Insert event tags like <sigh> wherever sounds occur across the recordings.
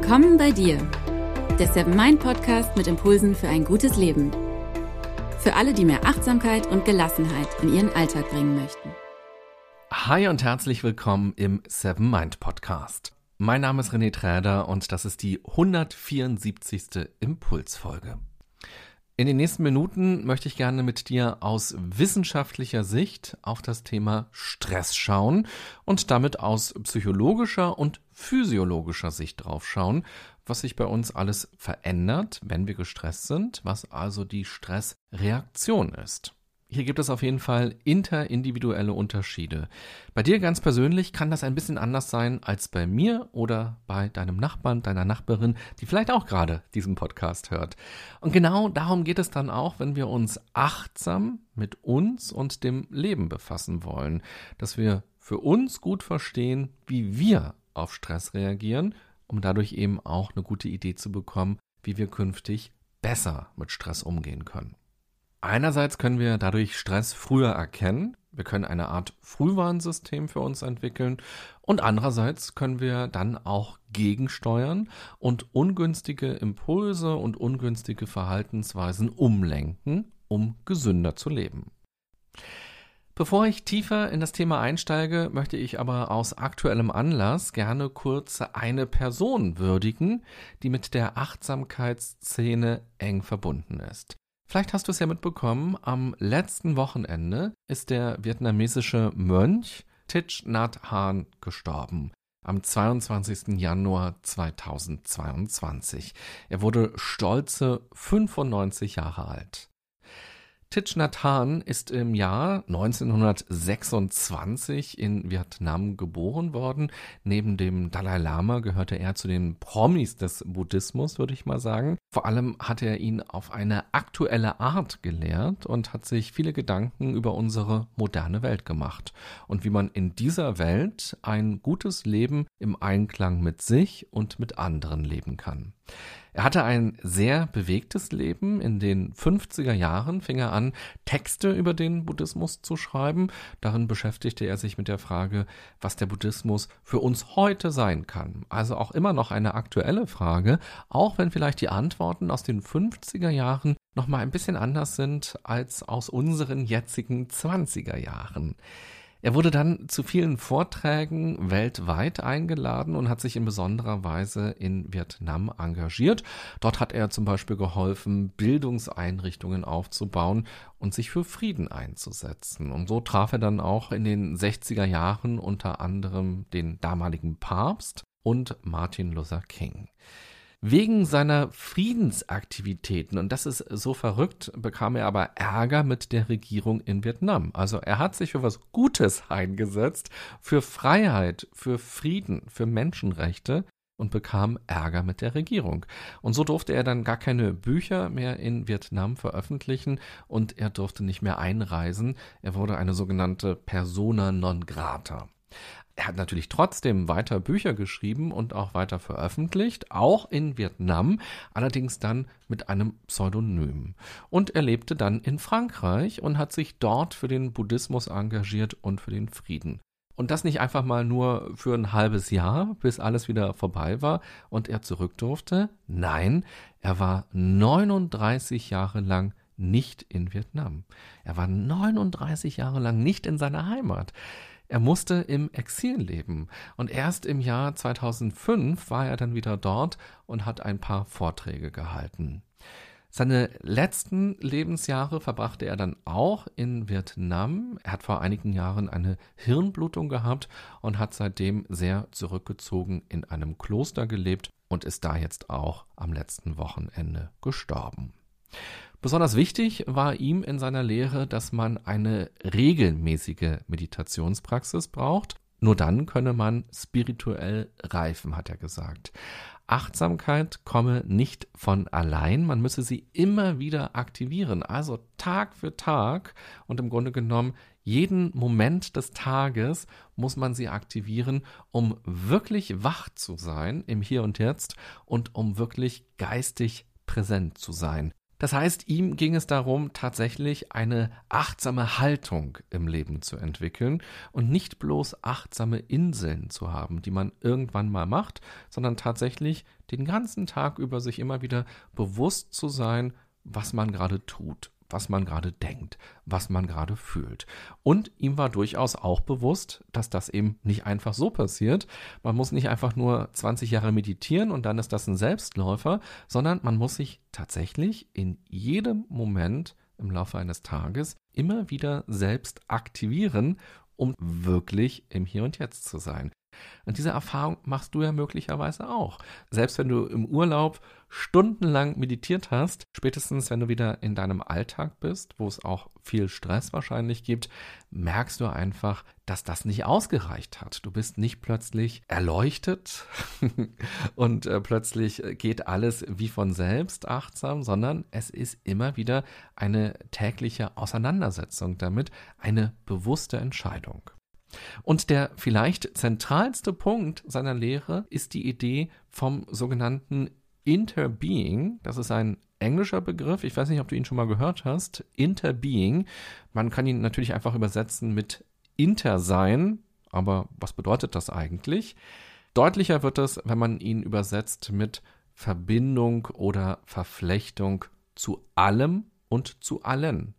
Willkommen bei dir, der Seven Mind Podcast mit Impulsen für ein gutes Leben. Für alle, die mehr Achtsamkeit und Gelassenheit in ihren Alltag bringen möchten. Hi und herzlich willkommen im Seven Mind Podcast. Mein Name ist René Träder und das ist die 174. Impulsfolge. In den nächsten Minuten möchte ich gerne mit dir aus wissenschaftlicher Sicht auf das Thema Stress schauen und damit aus psychologischer und physiologischer Sicht drauf schauen, was sich bei uns alles verändert, wenn wir gestresst sind, was also die Stressreaktion ist. Hier gibt es auf jeden Fall interindividuelle Unterschiede. Bei dir ganz persönlich kann das ein bisschen anders sein als bei mir oder bei deinem Nachbarn, deiner Nachbarin, die vielleicht auch gerade diesen Podcast hört. Und genau darum geht es dann auch, wenn wir uns achtsam mit uns und dem Leben befassen wollen, dass wir für uns gut verstehen, wie wir auf Stress reagieren, um dadurch eben auch eine gute Idee zu bekommen, wie wir künftig besser mit Stress umgehen können. Einerseits können wir dadurch Stress früher erkennen. Wir können eine Art Frühwarnsystem für uns entwickeln. Und andererseits können wir dann auch gegensteuern und ungünstige Impulse und ungünstige Verhaltensweisen umlenken, um gesünder zu leben. Bevor ich tiefer in das Thema einsteige, möchte ich aber aus aktuellem Anlass gerne kurz eine Person würdigen, die mit der Achtsamkeitsszene eng verbunden ist. Vielleicht hast du es ja mitbekommen, am letzten Wochenende ist der vietnamesische Mönch Thich Nhat Hanh gestorben. Am 22. Januar 2022. Er wurde stolze 95 Jahre alt. Thich Nhat ist im Jahr 1926 in Vietnam geboren worden. Neben dem Dalai Lama gehörte er zu den Promis des Buddhismus, würde ich mal sagen. Vor allem hat er ihn auf eine aktuelle Art gelehrt und hat sich viele Gedanken über unsere moderne Welt gemacht und wie man in dieser Welt ein gutes Leben im Einklang mit sich und mit anderen leben kann. Er hatte ein sehr bewegtes Leben. In den 50er Jahren fing er an, Texte über den Buddhismus zu schreiben. Darin beschäftigte er sich mit der Frage, was der Buddhismus für uns heute sein kann. Also auch immer noch eine aktuelle Frage, auch wenn vielleicht die Antworten aus den 50er Jahren noch mal ein bisschen anders sind als aus unseren jetzigen 20er Jahren. Er wurde dann zu vielen Vorträgen weltweit eingeladen und hat sich in besonderer Weise in Vietnam engagiert. Dort hat er zum Beispiel geholfen, Bildungseinrichtungen aufzubauen und sich für Frieden einzusetzen. Und so traf er dann auch in den 60er Jahren unter anderem den damaligen Papst und Martin Luther King. Wegen seiner Friedensaktivitäten, und das ist so verrückt, bekam er aber Ärger mit der Regierung in Vietnam. Also er hat sich für was Gutes eingesetzt, für Freiheit, für Frieden, für Menschenrechte und bekam Ärger mit der Regierung. Und so durfte er dann gar keine Bücher mehr in Vietnam veröffentlichen und er durfte nicht mehr einreisen. Er wurde eine sogenannte Persona non grata. Er hat natürlich trotzdem weiter Bücher geschrieben und auch weiter veröffentlicht, auch in Vietnam, allerdings dann mit einem Pseudonym. Und er lebte dann in Frankreich und hat sich dort für den Buddhismus engagiert und für den Frieden. Und das nicht einfach mal nur für ein halbes Jahr, bis alles wieder vorbei war und er zurück durfte. Nein, er war 39 Jahre lang nicht in Vietnam. Er war 39 Jahre lang nicht in seiner Heimat. Er musste im Exil leben und erst im Jahr 2005 war er dann wieder dort und hat ein paar Vorträge gehalten. Seine letzten Lebensjahre verbrachte er dann auch in Vietnam. Er hat vor einigen Jahren eine Hirnblutung gehabt und hat seitdem sehr zurückgezogen in einem Kloster gelebt und ist da jetzt auch am letzten Wochenende gestorben. Besonders wichtig war ihm in seiner Lehre, dass man eine regelmäßige Meditationspraxis braucht. Nur dann könne man spirituell reifen, hat er gesagt. Achtsamkeit komme nicht von allein, man müsse sie immer wieder aktivieren, also Tag für Tag und im Grunde genommen jeden Moment des Tages muss man sie aktivieren, um wirklich wach zu sein im Hier und Jetzt und um wirklich geistig präsent zu sein. Das heißt, ihm ging es darum, tatsächlich eine achtsame Haltung im Leben zu entwickeln und nicht bloß achtsame Inseln zu haben, die man irgendwann mal macht, sondern tatsächlich den ganzen Tag über sich immer wieder bewusst zu sein, was man gerade tut, was man gerade denkt, was man gerade fühlt. Und ihm war durchaus auch bewusst, dass das eben nicht einfach so passiert. Man muss nicht einfach nur 20 Jahre meditieren und dann ist das ein Selbstläufer, sondern man muss sich tatsächlich in jedem Moment im Laufe eines Tages immer wieder selbst aktivieren, um wirklich im Hier und Jetzt zu sein. Und diese Erfahrung machst du ja möglicherweise auch. Selbst wenn du im Urlaub stundenlang meditiert hast, spätestens wenn du wieder in deinem Alltag bist, wo es auch viel Stress wahrscheinlich gibt, merkst du einfach, dass das nicht ausgereicht hat. Du bist nicht plötzlich erleuchtet <laughs> und äh, plötzlich geht alles wie von selbst achtsam, sondern es ist immer wieder eine tägliche Auseinandersetzung damit, eine bewusste Entscheidung. Und der vielleicht zentralste Punkt seiner Lehre ist die Idee vom sogenannten Interbeing. Das ist ein englischer Begriff. Ich weiß nicht, ob du ihn schon mal gehört hast. Interbeing. Man kann ihn natürlich einfach übersetzen mit Intersein. Aber was bedeutet das eigentlich? Deutlicher wird es, wenn man ihn übersetzt mit Verbindung oder Verflechtung zu allem und zu allen.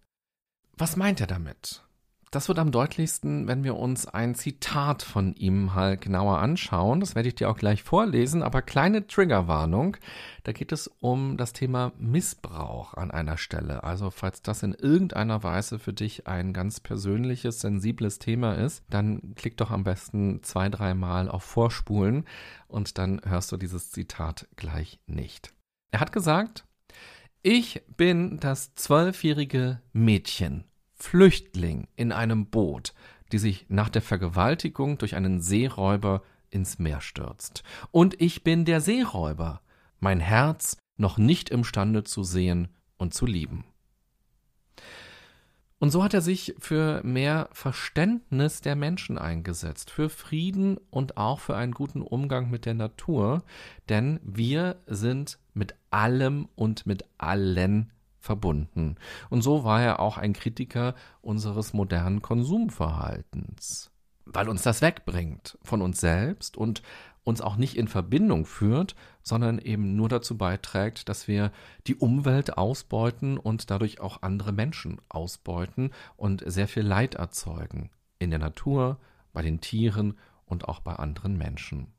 Was meint er damit? Das wird am deutlichsten, wenn wir uns ein Zitat von ihm halt genauer anschauen. Das werde ich dir auch gleich vorlesen, aber kleine Triggerwarnung. Da geht es um das Thema Missbrauch an einer Stelle. Also falls das in irgendeiner Weise für dich ein ganz persönliches, sensibles Thema ist, dann klick doch am besten zwei, dreimal auf Vorspulen und dann hörst du dieses Zitat gleich nicht. Er hat gesagt, ich bin das zwölfjährige Mädchen Flüchtling in einem Boot, die sich nach der Vergewaltigung durch einen Seeräuber ins Meer stürzt. Und ich bin der Seeräuber, mein Herz noch nicht imstande zu sehen und zu lieben. Und so hat er sich für mehr Verständnis der Menschen eingesetzt, für Frieden und auch für einen guten Umgang mit der Natur, denn wir sind mit allem und mit allen verbunden. Und so war er auch ein Kritiker unseres modernen Konsumverhaltens, weil uns das wegbringt von uns selbst und uns auch nicht in Verbindung führt, sondern eben nur dazu beiträgt, dass wir die Umwelt ausbeuten und dadurch auch andere Menschen ausbeuten und sehr viel Leid erzeugen in der Natur, bei den Tieren und auch bei anderen Menschen.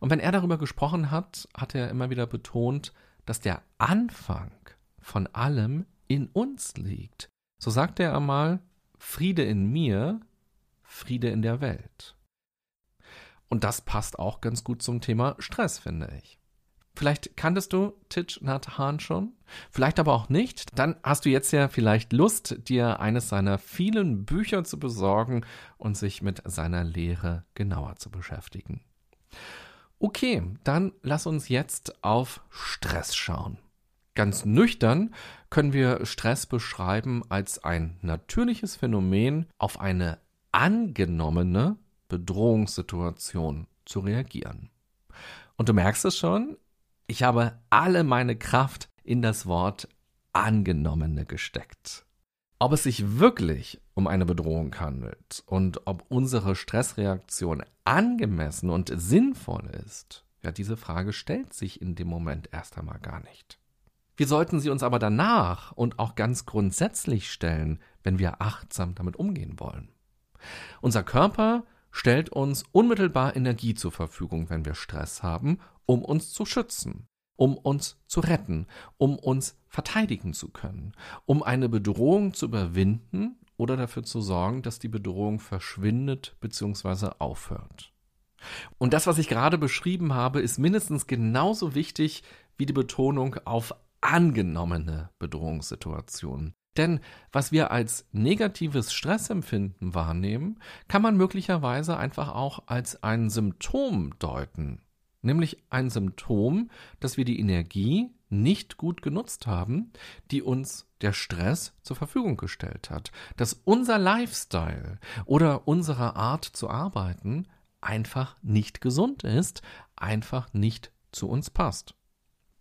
Und wenn er darüber gesprochen hat, hat er immer wieder betont, dass der Anfang von allem in uns liegt. So sagte er einmal, Friede in mir, Friede in der Welt. Und das passt auch ganz gut zum Thema Stress, finde ich. Vielleicht kanntest du Titch Nhat Hahn schon, vielleicht aber auch nicht. Dann hast du jetzt ja vielleicht Lust, dir eines seiner vielen Bücher zu besorgen und sich mit seiner Lehre genauer zu beschäftigen. Okay, dann lass uns jetzt auf Stress schauen. Ganz nüchtern können wir Stress beschreiben als ein natürliches Phänomen auf eine angenommene Bedrohungssituation zu reagieren. Und du merkst es schon, ich habe alle meine Kraft in das Wort angenommene gesteckt. Ob es sich wirklich um eine Bedrohung handelt und ob unsere Stressreaktion angemessen und sinnvoll ist, ja, diese Frage stellt sich in dem Moment erst einmal gar nicht. Wir sollten sie uns aber danach und auch ganz grundsätzlich stellen, wenn wir achtsam damit umgehen wollen. Unser Körper stellt uns unmittelbar Energie zur Verfügung, wenn wir Stress haben, um uns zu schützen, um uns zu retten, um uns verteidigen zu können, um eine Bedrohung zu überwinden oder dafür zu sorgen, dass die Bedrohung verschwindet bzw. aufhört. Und das, was ich gerade beschrieben habe, ist mindestens genauso wichtig wie die Betonung auf angenommene Bedrohungssituation. Denn was wir als negatives Stressempfinden wahrnehmen, kann man möglicherweise einfach auch als ein Symptom deuten. Nämlich ein Symptom, dass wir die Energie nicht gut genutzt haben, die uns der Stress zur Verfügung gestellt hat. Dass unser Lifestyle oder unsere Art zu arbeiten einfach nicht gesund ist, einfach nicht zu uns passt.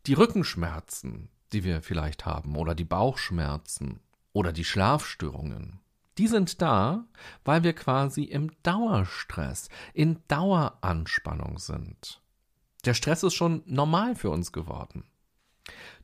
Die Rückenschmerzen, die wir vielleicht haben, oder die Bauchschmerzen oder die Schlafstörungen, die sind da, weil wir quasi im Dauerstress, in Daueranspannung sind. Der Stress ist schon normal für uns geworden.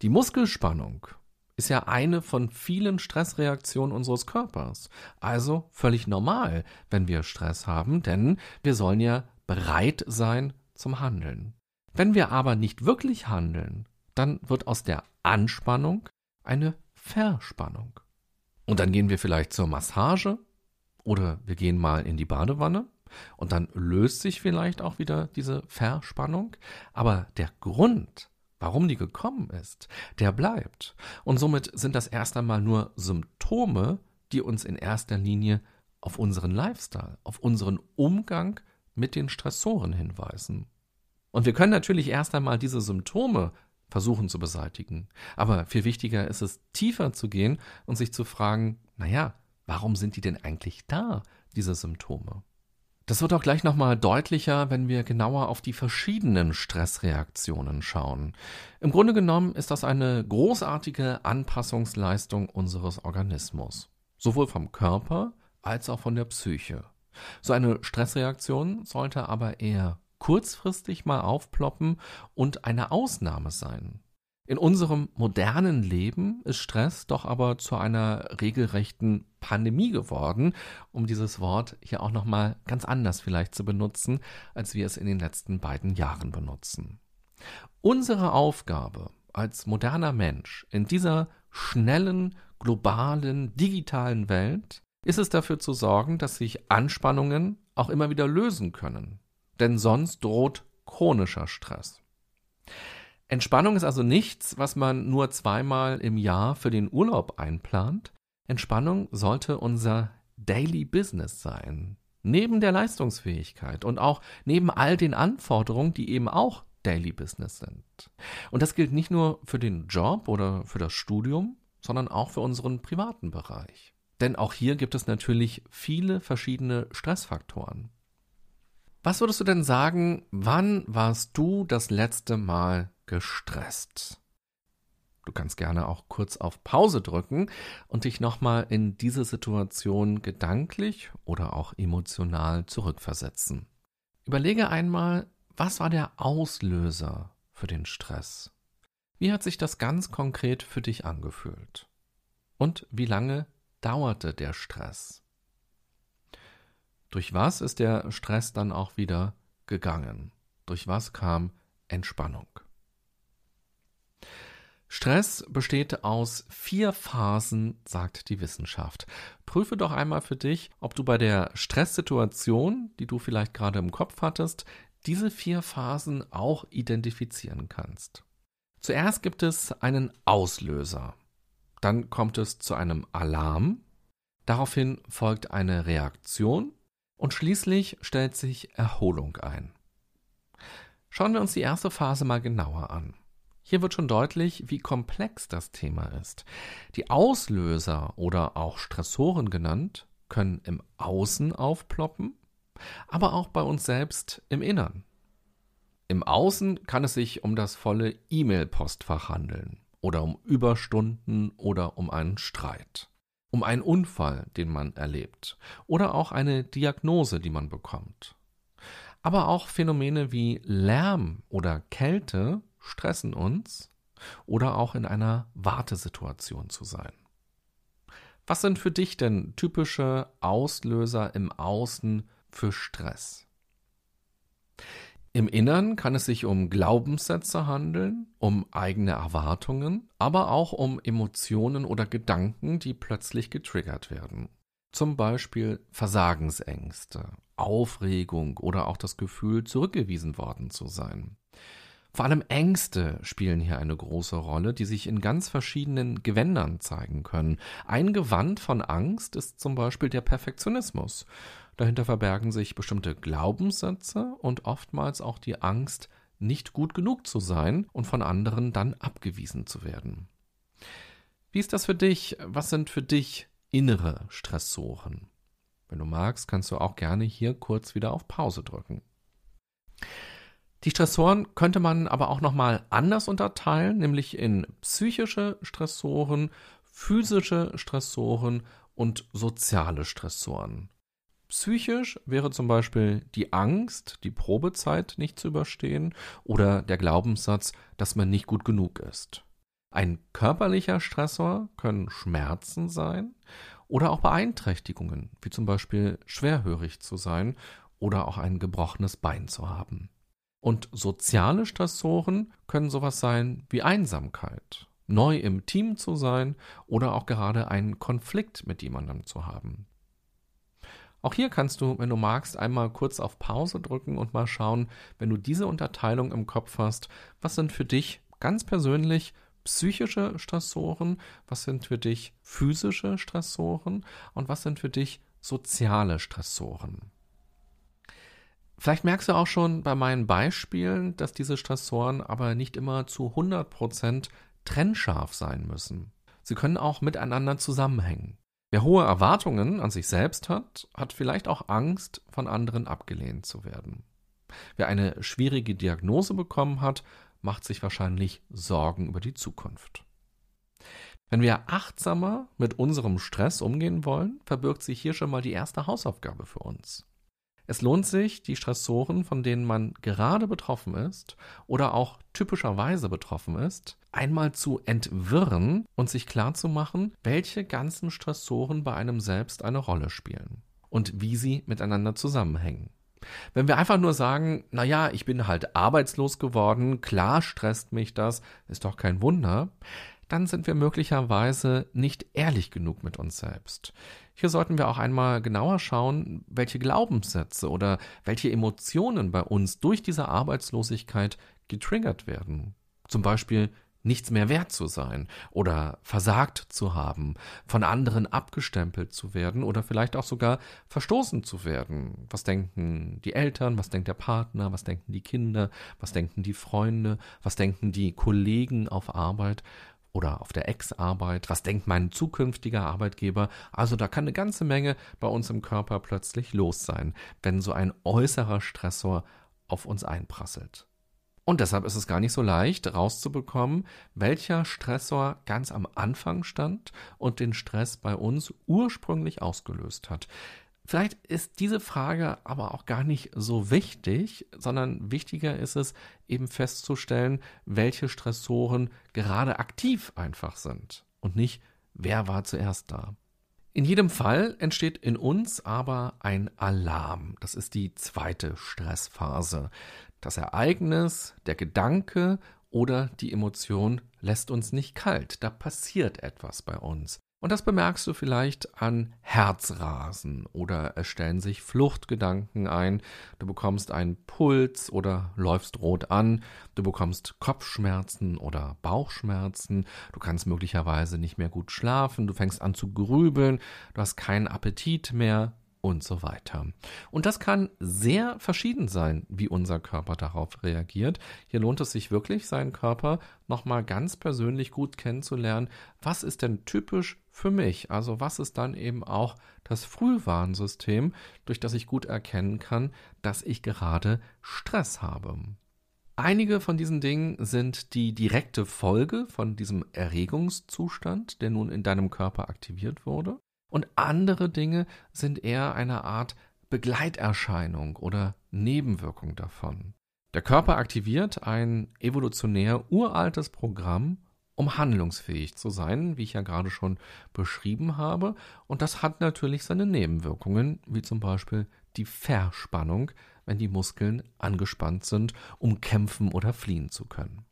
Die Muskelspannung ist ja eine von vielen Stressreaktionen unseres Körpers. Also völlig normal, wenn wir Stress haben, denn wir sollen ja bereit sein zum Handeln. Wenn wir aber nicht wirklich handeln, dann wird aus der Anspannung eine Verspannung. Und dann gehen wir vielleicht zur Massage oder wir gehen mal in die Badewanne und dann löst sich vielleicht auch wieder diese Verspannung. Aber der Grund, warum die gekommen ist, der bleibt. Und somit sind das erst einmal nur Symptome, die uns in erster Linie auf unseren Lifestyle, auf unseren Umgang mit den Stressoren hinweisen. Und wir können natürlich erst einmal diese Symptome versuchen zu beseitigen. Aber viel wichtiger ist es, tiefer zu gehen und sich zu fragen, naja, warum sind die denn eigentlich da, diese Symptome? Das wird auch gleich nochmal deutlicher, wenn wir genauer auf die verschiedenen Stressreaktionen schauen. Im Grunde genommen ist das eine großartige Anpassungsleistung unseres Organismus. Sowohl vom Körper als auch von der Psyche. So eine Stressreaktion sollte aber eher kurzfristig mal aufploppen und eine Ausnahme sein. In unserem modernen Leben ist Stress doch aber zu einer regelrechten Pandemie geworden, um dieses Wort hier auch noch mal ganz anders vielleicht zu benutzen, als wir es in den letzten beiden Jahren benutzen. Unsere Aufgabe als moderner Mensch in dieser schnellen, globalen, digitalen Welt ist es dafür zu sorgen, dass sich Anspannungen auch immer wieder lösen können. Denn sonst droht chronischer Stress. Entspannung ist also nichts, was man nur zweimal im Jahr für den Urlaub einplant. Entspannung sollte unser Daily Business sein. Neben der Leistungsfähigkeit und auch neben all den Anforderungen, die eben auch Daily Business sind. Und das gilt nicht nur für den Job oder für das Studium, sondern auch für unseren privaten Bereich. Denn auch hier gibt es natürlich viele verschiedene Stressfaktoren. Was würdest du denn sagen, wann warst du das letzte Mal gestresst? Du kannst gerne auch kurz auf Pause drücken und dich nochmal in diese Situation gedanklich oder auch emotional zurückversetzen. Überlege einmal, was war der Auslöser für den Stress? Wie hat sich das ganz konkret für dich angefühlt? Und wie lange dauerte der Stress? Durch was ist der Stress dann auch wieder gegangen? Durch was kam Entspannung? Stress besteht aus vier Phasen, sagt die Wissenschaft. Prüfe doch einmal für dich, ob du bei der Stresssituation, die du vielleicht gerade im Kopf hattest, diese vier Phasen auch identifizieren kannst. Zuerst gibt es einen Auslöser. Dann kommt es zu einem Alarm. Daraufhin folgt eine Reaktion und schließlich stellt sich Erholung ein. Schauen wir uns die erste Phase mal genauer an. Hier wird schon deutlich, wie komplex das Thema ist. Die Auslöser oder auch Stressoren genannt können im Außen aufploppen, aber auch bei uns selbst im Innern. Im Außen kann es sich um das volle E-Mail-Postfach handeln oder um Überstunden oder um einen Streit, um einen Unfall, den man erlebt oder auch eine Diagnose, die man bekommt. Aber auch Phänomene wie Lärm oder Kälte stressen uns oder auch in einer Wartesituation zu sein. Was sind für dich denn typische Auslöser im Außen für Stress? Im Innern kann es sich um Glaubenssätze handeln, um eigene Erwartungen, aber auch um Emotionen oder Gedanken, die plötzlich getriggert werden. Zum Beispiel Versagensängste, Aufregung oder auch das Gefühl, zurückgewiesen worden zu sein. Vor allem Ängste spielen hier eine große Rolle, die sich in ganz verschiedenen Gewändern zeigen können. Ein Gewand von Angst ist zum Beispiel der Perfektionismus. Dahinter verbergen sich bestimmte Glaubenssätze und oftmals auch die Angst, nicht gut genug zu sein und von anderen dann abgewiesen zu werden. Wie ist das für dich? Was sind für dich innere Stressoren? Wenn du magst, kannst du auch gerne hier kurz wieder auf Pause drücken. Die Stressoren könnte man aber auch nochmal anders unterteilen, nämlich in psychische Stressoren, physische Stressoren und soziale Stressoren. Psychisch wäre zum Beispiel die Angst, die Probezeit nicht zu überstehen oder der Glaubenssatz, dass man nicht gut genug ist. Ein körperlicher Stressor können Schmerzen sein oder auch Beeinträchtigungen, wie zum Beispiel schwerhörig zu sein oder auch ein gebrochenes Bein zu haben. Und soziale Stressoren können sowas sein wie Einsamkeit, neu im Team zu sein oder auch gerade einen Konflikt mit jemandem zu haben. Auch hier kannst du, wenn du magst, einmal kurz auf Pause drücken und mal schauen, wenn du diese Unterteilung im Kopf hast, was sind für dich ganz persönlich psychische Stressoren, was sind für dich physische Stressoren und was sind für dich soziale Stressoren. Vielleicht merkst du auch schon bei meinen Beispielen, dass diese Stressoren aber nicht immer zu 100% trennscharf sein müssen. Sie können auch miteinander zusammenhängen. Wer hohe Erwartungen an sich selbst hat, hat vielleicht auch Angst, von anderen abgelehnt zu werden. Wer eine schwierige Diagnose bekommen hat, macht sich wahrscheinlich Sorgen über die Zukunft. Wenn wir achtsamer mit unserem Stress umgehen wollen, verbirgt sich hier schon mal die erste Hausaufgabe für uns. Es lohnt sich, die Stressoren, von denen man gerade betroffen ist oder auch typischerweise betroffen ist, einmal zu entwirren und sich klarzumachen, welche ganzen Stressoren bei einem selbst eine Rolle spielen und wie sie miteinander zusammenhängen. Wenn wir einfach nur sagen, na ja, ich bin halt arbeitslos geworden, klar stresst mich das, ist doch kein Wunder, dann sind wir möglicherweise nicht ehrlich genug mit uns selbst. Hier sollten wir auch einmal genauer schauen, welche Glaubenssätze oder welche Emotionen bei uns durch diese Arbeitslosigkeit getriggert werden. Zum Beispiel nichts mehr wert zu sein oder versagt zu haben, von anderen abgestempelt zu werden oder vielleicht auch sogar verstoßen zu werden. Was denken die Eltern, was denkt der Partner, was denken die Kinder, was denken die Freunde, was denken die Kollegen auf Arbeit oder auf der Ex-Arbeit, was denkt mein zukünftiger Arbeitgeber. Also da kann eine ganze Menge bei uns im Körper plötzlich los sein, wenn so ein äußerer Stressor auf uns einprasselt. Und deshalb ist es gar nicht so leicht rauszubekommen, welcher Stressor ganz am Anfang stand und den Stress bei uns ursprünglich ausgelöst hat. Vielleicht ist diese Frage aber auch gar nicht so wichtig, sondern wichtiger ist es eben festzustellen, welche Stressoren gerade aktiv einfach sind und nicht, wer war zuerst da. In jedem Fall entsteht in uns aber ein Alarm. Das ist die zweite Stressphase. Das Ereignis, der Gedanke oder die Emotion lässt uns nicht kalt. Da passiert etwas bei uns. Und das bemerkst du vielleicht an Herzrasen oder es stellen sich Fluchtgedanken ein, du bekommst einen Puls oder läufst rot an, du bekommst Kopfschmerzen oder Bauchschmerzen, du kannst möglicherweise nicht mehr gut schlafen, du fängst an zu grübeln, du hast keinen Appetit mehr und so weiter. Und das kann sehr verschieden sein, wie unser Körper darauf reagiert. Hier lohnt es sich wirklich, seinen Körper nochmal ganz persönlich gut kennenzulernen. Was ist denn typisch für mich? Also was ist dann eben auch das Frühwarnsystem, durch das ich gut erkennen kann, dass ich gerade Stress habe? Einige von diesen Dingen sind die direkte Folge von diesem Erregungszustand, der nun in deinem Körper aktiviert wurde. Und andere Dinge sind eher eine Art Begleiterscheinung oder Nebenwirkung davon. Der Körper aktiviert ein evolutionär uraltes Programm, um handlungsfähig zu sein, wie ich ja gerade schon beschrieben habe. Und das hat natürlich seine Nebenwirkungen, wie zum Beispiel die Verspannung, wenn die Muskeln angespannt sind, um kämpfen oder fliehen zu können.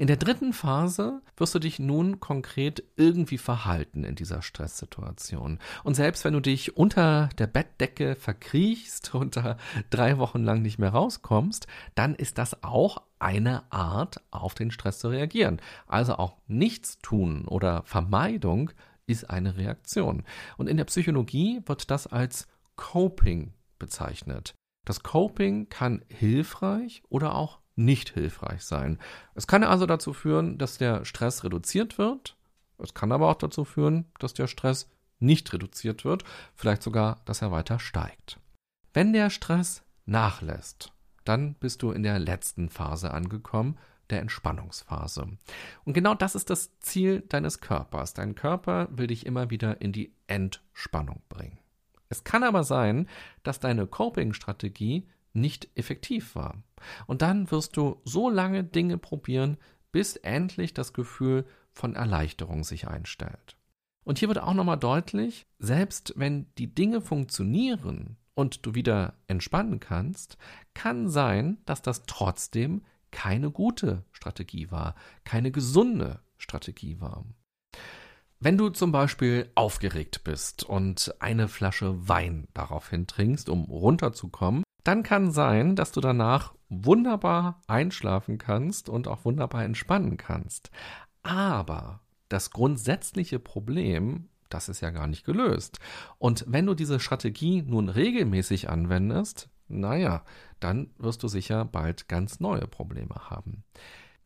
In der dritten Phase wirst du dich nun konkret irgendwie verhalten in dieser Stresssituation. Und selbst wenn du dich unter der Bettdecke verkriechst <laughs> und da drei Wochen lang nicht mehr rauskommst, dann ist das auch eine Art, auf den Stress zu reagieren. Also auch nichts tun oder Vermeidung ist eine Reaktion. Und in der Psychologie wird das als Coping bezeichnet. Das Coping kann hilfreich oder auch nicht hilfreich sein. Es kann also dazu führen, dass der Stress reduziert wird. Es kann aber auch dazu führen, dass der Stress nicht reduziert wird, vielleicht sogar, dass er weiter steigt. Wenn der Stress nachlässt, dann bist du in der letzten Phase angekommen, der Entspannungsphase. Und genau das ist das Ziel deines Körpers. Dein Körper will dich immer wieder in die Entspannung bringen. Es kann aber sein, dass deine Coping-Strategie nicht effektiv war. Und dann wirst du so lange Dinge probieren, bis endlich das Gefühl von Erleichterung sich einstellt. Und hier wird auch nochmal deutlich, selbst wenn die Dinge funktionieren und du wieder entspannen kannst, kann sein, dass das trotzdem keine gute Strategie war, keine gesunde Strategie war. Wenn du zum Beispiel aufgeregt bist und eine Flasche Wein daraufhin trinkst, um runterzukommen, dann kann sein, dass du danach wunderbar einschlafen kannst und auch wunderbar entspannen kannst. Aber das grundsätzliche Problem, das ist ja gar nicht gelöst. Und wenn du diese Strategie nun regelmäßig anwendest, naja, dann wirst du sicher bald ganz neue Probleme haben.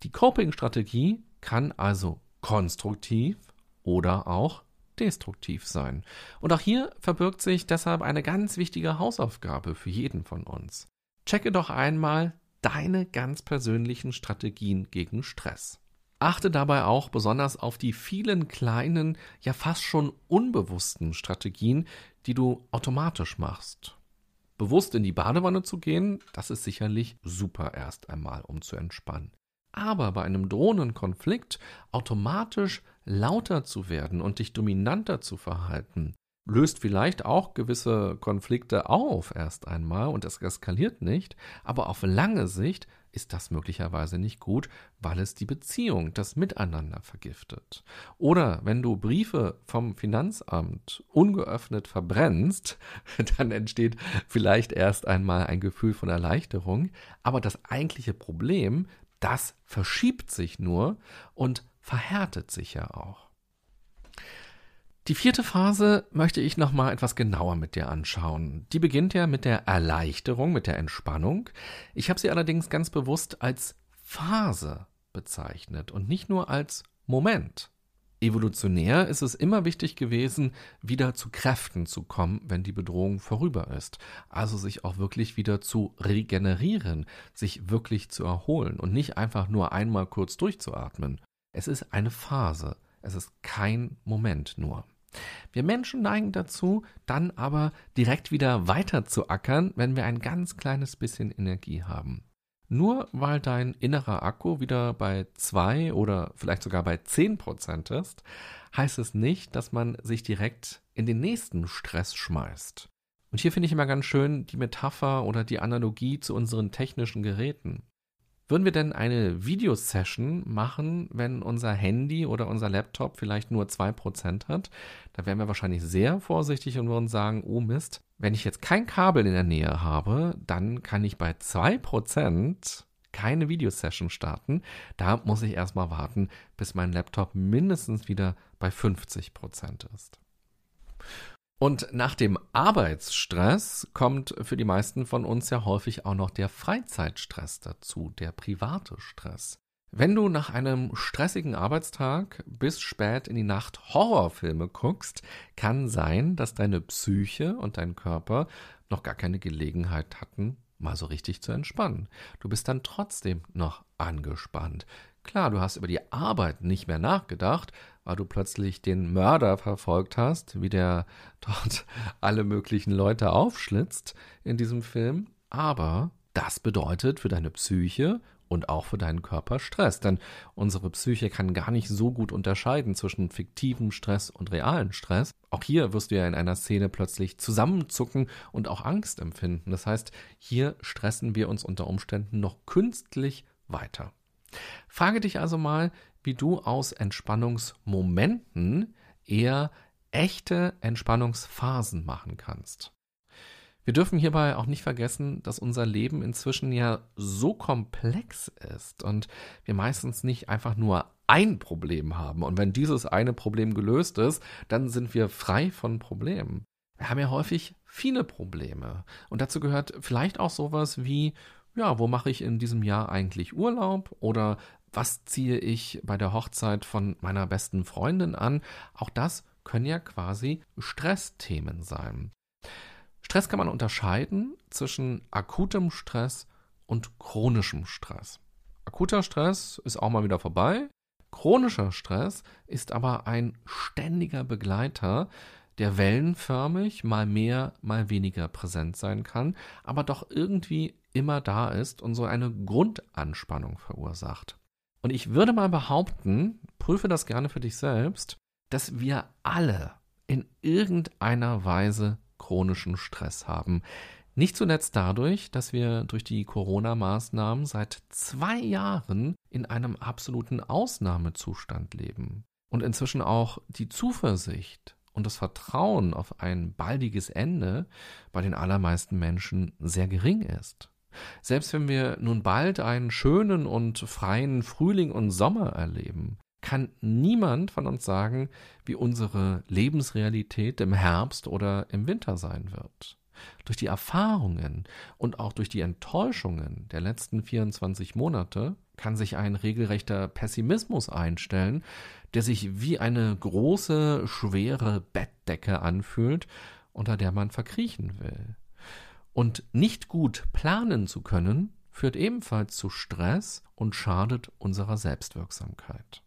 Die Coping-Strategie kann also konstruktiv oder auch destruktiv sein. Und auch hier verbirgt sich deshalb eine ganz wichtige Hausaufgabe für jeden von uns. Checke doch einmal deine ganz persönlichen Strategien gegen Stress. Achte dabei auch besonders auf die vielen kleinen, ja fast schon unbewussten Strategien, die du automatisch machst. Bewusst in die Badewanne zu gehen, das ist sicherlich super erst einmal, um zu entspannen. Aber bei einem drohenden Konflikt automatisch lauter zu werden und dich dominanter zu verhalten, löst vielleicht auch gewisse Konflikte auf erst einmal und es eskaliert nicht, aber auf lange Sicht ist das möglicherweise nicht gut, weil es die Beziehung, das Miteinander vergiftet. Oder wenn du Briefe vom Finanzamt ungeöffnet verbrennst, <laughs> dann entsteht vielleicht erst einmal ein Gefühl von Erleichterung, aber das eigentliche Problem, das verschiebt sich nur und verhärtet sich ja auch. Die vierte Phase möchte ich noch mal etwas genauer mit dir anschauen. Die beginnt ja mit der Erleichterung, mit der Entspannung. Ich habe sie allerdings ganz bewusst als Phase bezeichnet und nicht nur als Moment. Evolutionär ist es immer wichtig gewesen, wieder zu Kräften zu kommen, wenn die Bedrohung vorüber ist. Also sich auch wirklich wieder zu regenerieren, sich wirklich zu erholen und nicht einfach nur einmal kurz durchzuatmen. Es ist eine Phase, es ist kein Moment nur. Wir Menschen neigen dazu, dann aber direkt wieder weiter zu ackern, wenn wir ein ganz kleines bisschen Energie haben. Nur weil dein innerer Akku wieder bei zwei oder vielleicht sogar bei zehn Prozent ist, heißt es nicht, dass man sich direkt in den nächsten Stress schmeißt. Und hier finde ich immer ganz schön die Metapher oder die Analogie zu unseren technischen Geräten. Würden wir denn eine Videosession machen, wenn unser Handy oder unser Laptop vielleicht nur 2% hat? Da wären wir wahrscheinlich sehr vorsichtig und würden sagen, oh Mist, wenn ich jetzt kein Kabel in der Nähe habe, dann kann ich bei 2% keine Videosession starten. Da muss ich erstmal warten, bis mein Laptop mindestens wieder bei 50% ist. Und nach dem Arbeitsstress kommt für die meisten von uns ja häufig auch noch der Freizeitstress dazu, der private Stress. Wenn du nach einem stressigen Arbeitstag bis spät in die Nacht Horrorfilme guckst, kann sein, dass deine Psyche und dein Körper noch gar keine Gelegenheit hatten, mal so richtig zu entspannen. Du bist dann trotzdem noch angespannt. Klar, du hast über die Arbeit nicht mehr nachgedacht, weil du plötzlich den Mörder verfolgt hast, wie der <laughs> dort alle möglichen Leute aufschlitzt in diesem Film. Aber das bedeutet für deine Psyche und auch für deinen Körper Stress. Denn unsere Psyche kann gar nicht so gut unterscheiden zwischen fiktivem Stress und realen Stress. Auch hier wirst du ja in einer Szene plötzlich zusammenzucken und auch Angst empfinden. Das heißt, hier stressen wir uns unter Umständen noch künstlich weiter. Frage dich also mal, wie du aus Entspannungsmomenten eher echte Entspannungsphasen machen kannst. Wir dürfen hierbei auch nicht vergessen, dass unser Leben inzwischen ja so komplex ist und wir meistens nicht einfach nur ein Problem haben. Und wenn dieses eine Problem gelöst ist, dann sind wir frei von Problemen. Wir haben ja häufig viele Probleme. Und dazu gehört vielleicht auch sowas wie, ja, wo mache ich in diesem Jahr eigentlich Urlaub? Oder was ziehe ich bei der Hochzeit von meiner besten Freundin an? Auch das können ja quasi Stressthemen sein. Stress kann man unterscheiden zwischen akutem Stress und chronischem Stress. Akuter Stress ist auch mal wieder vorbei. Chronischer Stress ist aber ein ständiger Begleiter, der wellenförmig mal mehr, mal weniger präsent sein kann, aber doch irgendwie immer da ist und so eine Grundanspannung verursacht. Und ich würde mal behaupten, prüfe das gerne für dich selbst, dass wir alle in irgendeiner Weise chronischen Stress haben. Nicht zuletzt dadurch, dass wir durch die Corona-Maßnahmen seit zwei Jahren in einem absoluten Ausnahmezustand leben und inzwischen auch die Zuversicht und das Vertrauen auf ein baldiges Ende bei den allermeisten Menschen sehr gering ist. Selbst wenn wir nun bald einen schönen und freien Frühling und Sommer erleben, kann niemand von uns sagen, wie unsere Lebensrealität im Herbst oder im Winter sein wird. Durch die Erfahrungen und auch durch die Enttäuschungen der letzten 24 Monate kann sich ein regelrechter Pessimismus einstellen, der sich wie eine große, schwere Bettdecke anfühlt, unter der man verkriechen will. Und nicht gut planen zu können, führt ebenfalls zu Stress und schadet unserer Selbstwirksamkeit.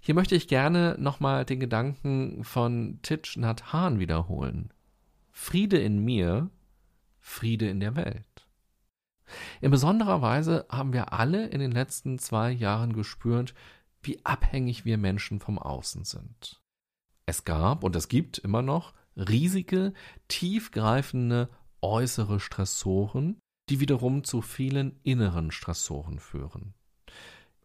Hier möchte ich gerne nochmal den Gedanken von Titch Nhat Hanh wiederholen. Friede in mir, Friede in der Welt. In besonderer Weise haben wir alle in den letzten zwei Jahren gespürt, wie abhängig wir Menschen vom Außen sind. Es gab und es gibt immer noch riesige, tiefgreifende äußere Stressoren, die wiederum zu vielen inneren Stressoren führen.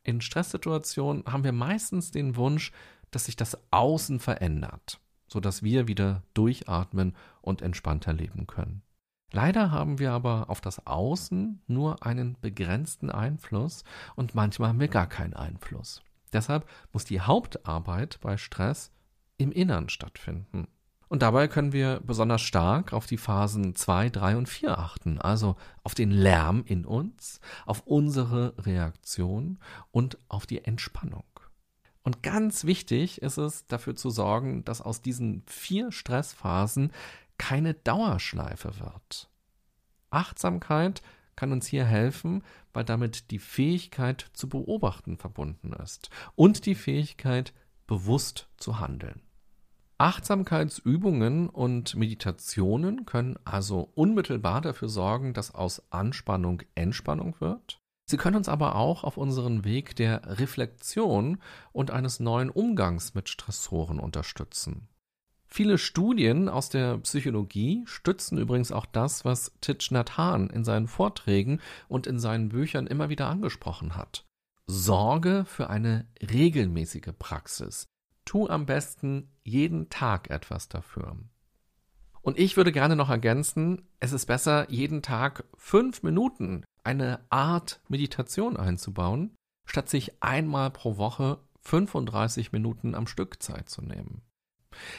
In Stresssituationen haben wir meistens den Wunsch, dass sich das Außen verändert sodass wir wieder durchatmen und entspannter leben können. Leider haben wir aber auf das Außen nur einen begrenzten Einfluss und manchmal haben wir gar keinen Einfluss. Deshalb muss die Hauptarbeit bei Stress im Innern stattfinden. Und dabei können wir besonders stark auf die Phasen 2, 3 und 4 achten, also auf den Lärm in uns, auf unsere Reaktion und auf die Entspannung. Und ganz wichtig ist es, dafür zu sorgen, dass aus diesen vier Stressphasen keine Dauerschleife wird. Achtsamkeit kann uns hier helfen, weil damit die Fähigkeit zu beobachten verbunden ist und die Fähigkeit, bewusst zu handeln. Achtsamkeitsübungen und Meditationen können also unmittelbar dafür sorgen, dass aus Anspannung Entspannung wird Sie können uns aber auch auf unseren Weg der Reflexion und eines neuen Umgangs mit Stressoren unterstützen. Viele Studien aus der Psychologie stützen übrigens auch das, was Thich Nhat in seinen Vorträgen und in seinen Büchern immer wieder angesprochen hat. Sorge für eine regelmäßige Praxis. Tu am besten jeden Tag etwas dafür. Und ich würde gerne noch ergänzen, es ist besser, jeden Tag fünf Minuten eine Art Meditation einzubauen, statt sich einmal pro Woche 35 Minuten am Stück Zeit zu nehmen.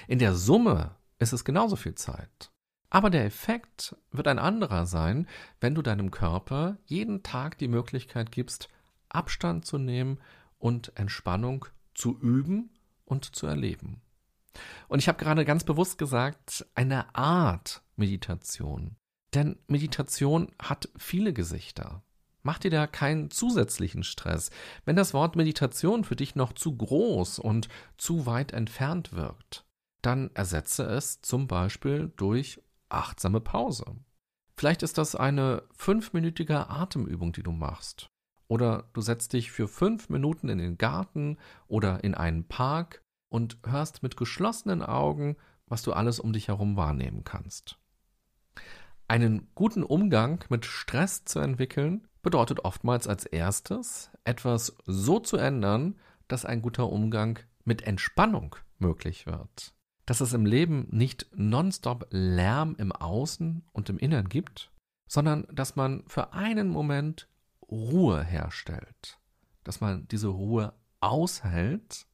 In der Summe ist es genauso viel Zeit. Aber der Effekt wird ein anderer sein, wenn du deinem Körper jeden Tag die Möglichkeit gibst, Abstand zu nehmen und Entspannung zu üben und zu erleben. Und ich habe gerade ganz bewusst gesagt, eine Art Meditation. Denn Meditation hat viele Gesichter. Mach dir da keinen zusätzlichen Stress. Wenn das Wort Meditation für dich noch zu groß und zu weit entfernt wirkt, dann ersetze es zum Beispiel durch achtsame Pause. Vielleicht ist das eine fünfminütige Atemübung, die du machst. Oder du setzt dich für fünf Minuten in den Garten oder in einen Park und hörst mit geschlossenen Augen, was du alles um dich herum wahrnehmen kannst. Einen guten Umgang mit Stress zu entwickeln, bedeutet oftmals als erstes, etwas so zu ändern, dass ein guter Umgang mit Entspannung möglich wird. Dass es im Leben nicht nonstop Lärm im Außen und im Innern gibt, sondern dass man für einen Moment Ruhe herstellt. Dass man diese Ruhe aushält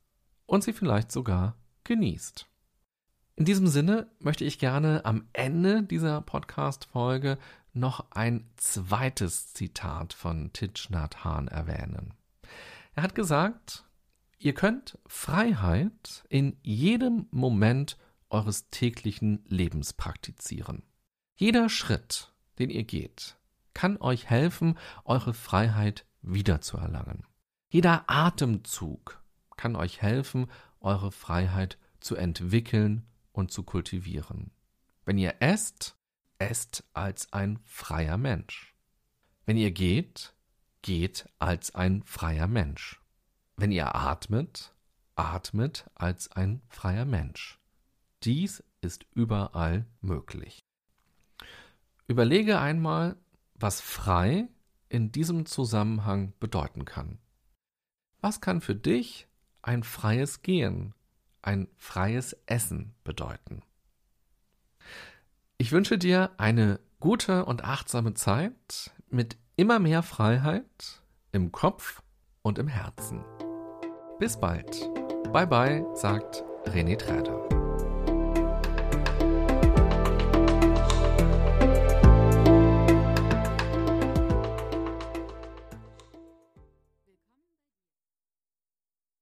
und sie vielleicht sogar genießt. In diesem Sinne möchte ich gerne am Ende dieser Podcast-Folge noch ein zweites Zitat von Thich Nhat Hanh erwähnen. Er hat gesagt, ihr könnt Freiheit in jedem Moment eures täglichen Lebens praktizieren. Jeder Schritt, den ihr geht, kann euch helfen, eure Freiheit wiederzuerlangen. Jeder Atemzug kann euch helfen, eure Freiheit zu entwickeln und zu kultivieren. Wenn ihr esst, esst als ein freier Mensch. Wenn ihr geht, geht als ein freier Mensch. Wenn ihr atmet, atmet als ein freier Mensch. Dies ist überall möglich. Überlege einmal, was frei in diesem Zusammenhang bedeuten kann. Was kann für dich ein freies Gehen, ein freies Essen bedeuten? Ich wünsche dir eine gute und achtsame Zeit mit immer mehr Freiheit im Kopf und im Herzen. Bis bald. Bye bye, sagt René Träder.